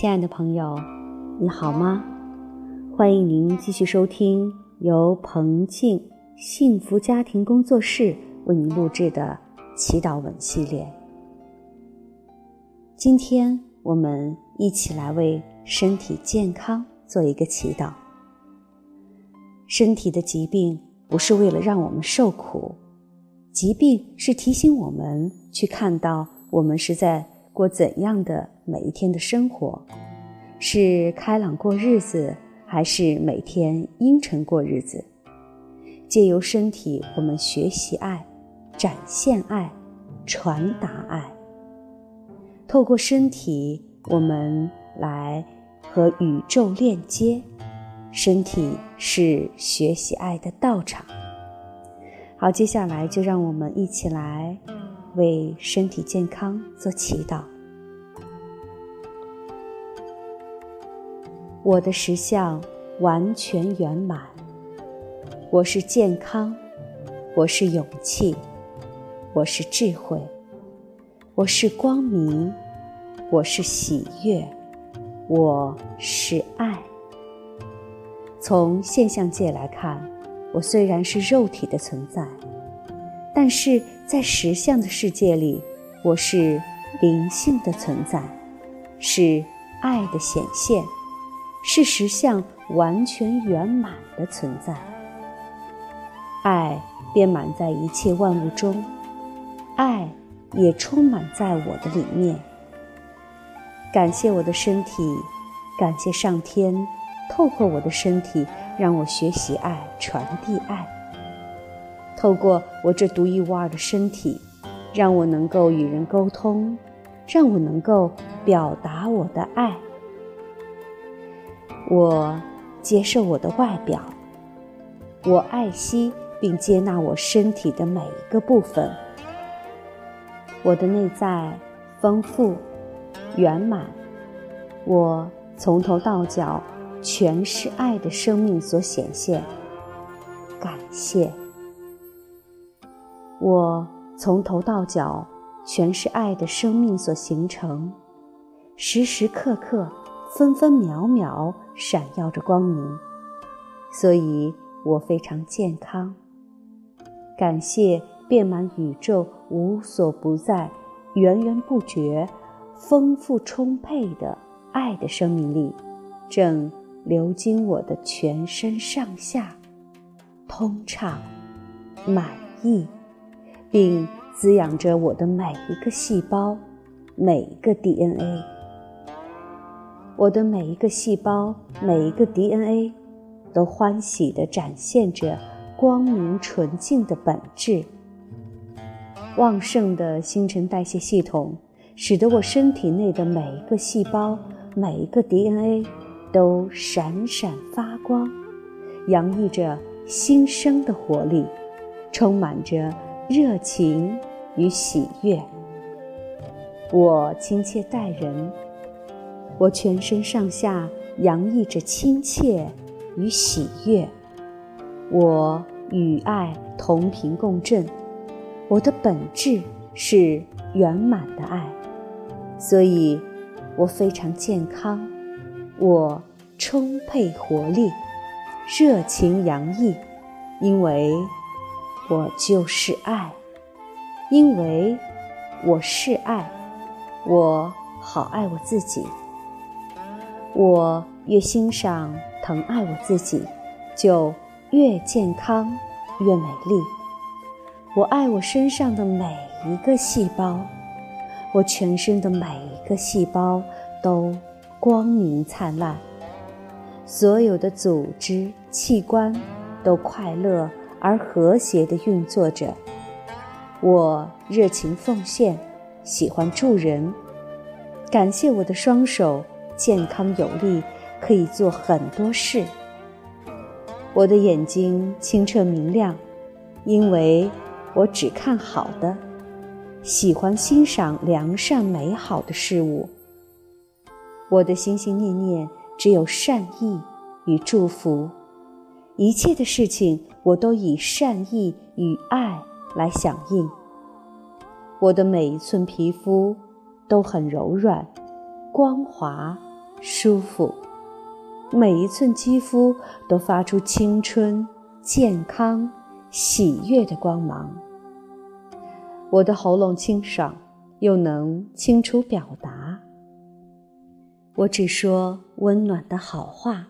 亲爱的朋友，你好吗？欢迎您继续收听由彭静幸福家庭工作室为您录制的祈祷文系列。今天我们一起来为身体健康做一个祈祷。身体的疾病不是为了让我们受苦，疾病是提醒我们去看到我们是在。过怎样的每一天的生活？是开朗过日子，还是每天阴沉过日子？借由身体，我们学习爱，展现爱，传达爱。透过身体，我们来和宇宙链接。身体是学习爱的道场。好，接下来就让我们一起来。为身体健康做祈祷。我的实相完全圆满。我是健康，我是勇气，我是智慧，我是光明，我是喜悦，我是爱。从现象界来看，我虽然是肉体的存在。但是在实相的世界里，我是灵性的存在，是爱的显现，是实相完全圆满的存在。爱遍满在一切万物中，爱也充满在我的里面。感谢我的身体，感谢上天，透过我的身体让我学习爱，传递爱。透过我这独一无二的身体，让我能够与人沟通，让我能够表达我的爱。我接受我的外表，我爱惜并接纳我身体的每一个部分。我的内在丰富圆满，我从头到脚全是爱的生命所显现。感谢。我从头到脚全是爱的生命所形成，时时刻刻、分分秒秒闪耀着光明，所以我非常健康。感谢遍满宇宙、无所不在、源源不绝、丰富充沛的爱的生命力，正流经我的全身上下，通畅、满意。并滋养着我的每一个细胞，每一个 DNA。我的每一个细胞，每一个 DNA，都欢喜地展现着光明纯净的本质。旺盛的新陈代谢系统，使得我身体内的每一个细胞、每一个 DNA 都闪闪发光，洋溢着新生的活力，充满着。热情与喜悦，我亲切待人，我全身上下洋溢着亲切与喜悦，我与爱同频共振，我的本质是圆满的爱，所以我非常健康，我充沛活力，热情洋溢，因为。我就是爱，因为我是爱，我好爱我自己。我越欣赏、疼爱我自己，就越健康、越美丽。我爱我身上的每一个细胞，我全身的每一个细胞都光明灿烂，所有的组织器官都快乐。而和谐地运作着，我热情奉献，喜欢助人，感谢我的双手健康有力，可以做很多事。我的眼睛清澈明亮，因为我只看好的，喜欢欣赏良善美好的事物。我的心心念念只有善意与祝福。一切的事情，我都以善意与爱来响应。我的每一寸皮肤都很柔软、光滑、舒服，每一寸肌肤都发出青春、健康、喜悦的光芒。我的喉咙清爽，又能清楚表达。我只说温暖的好话。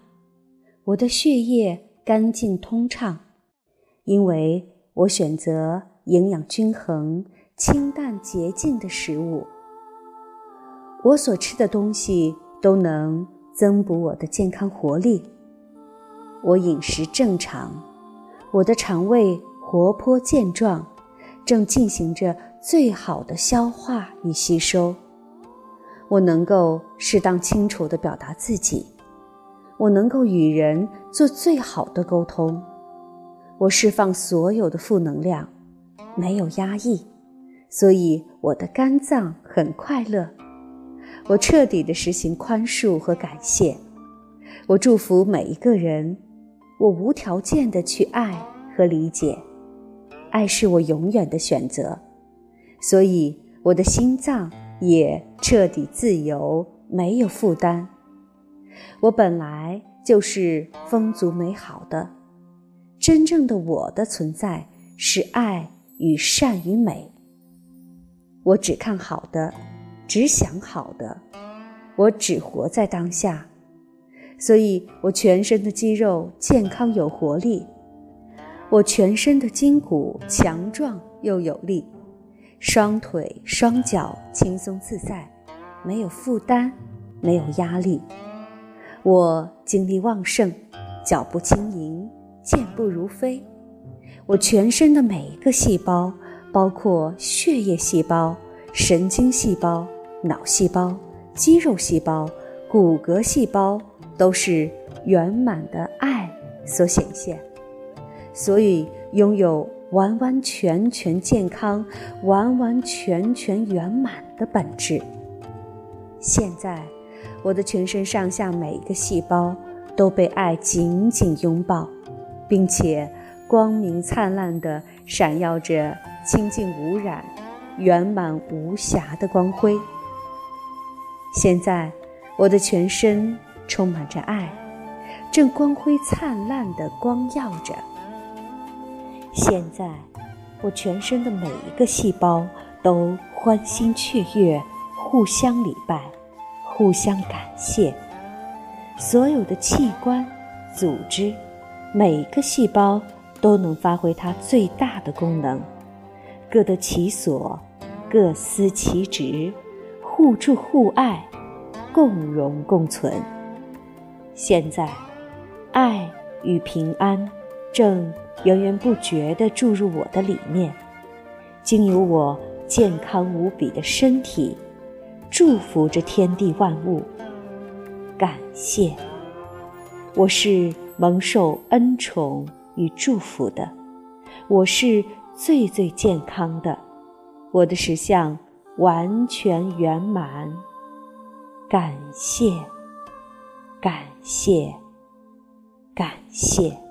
我的血液干净通畅，因为我选择营养均衡、清淡洁净的食物。我所吃的东西都能增补我的健康活力。我饮食正常，我的肠胃活泼健壮，正进行着最好的消化与吸收。我能够适当清楚地表达自己，我能够与人做最好的沟通。我释放所有的负能量，没有压抑，所以我的肝脏很快乐。我彻底的实行宽恕和感谢，我祝福每一个人，我无条件的去爱和理解，爱是我永远的选择，所以我的心脏也彻底自由，没有负担。我本来就是丰足美好的，真正的我的存在是爱与善与美。我只看好的。只想好的，我只活在当下，所以我全身的肌肉健康有活力，我全身的筋骨强壮又有力，双腿双脚轻松自在，没有负担，没有压力，我精力旺盛，脚步轻盈，健步如飞，我全身的每一个细胞，包括血液细胞、神经细胞。脑细胞、肌肉细胞、骨骼细胞都是圆满的爱所显现，所以拥有完完全全健康、完完全全圆满的本质。现在，我的全身上下每一个细胞都被爱紧紧拥抱，并且光明灿烂地闪耀着清净无染、圆满无瑕的光辉。现在，我的全身充满着爱，正光辉灿烂地光耀着。现在，我全身的每一个细胞都欢欣雀跃，互相礼拜，互相感谢。所有的器官、组织，每个细胞都能发挥它最大的功能，各得其所，各司其职。互助互爱，共荣共存。现在，爱与平安正源源不绝地注入我的里面，经由我健康无比的身体，祝福着天地万物。感谢，我是蒙受恩宠与祝福的，我是最最健康的，我的实像。完全圆满，感谢，感谢，感谢。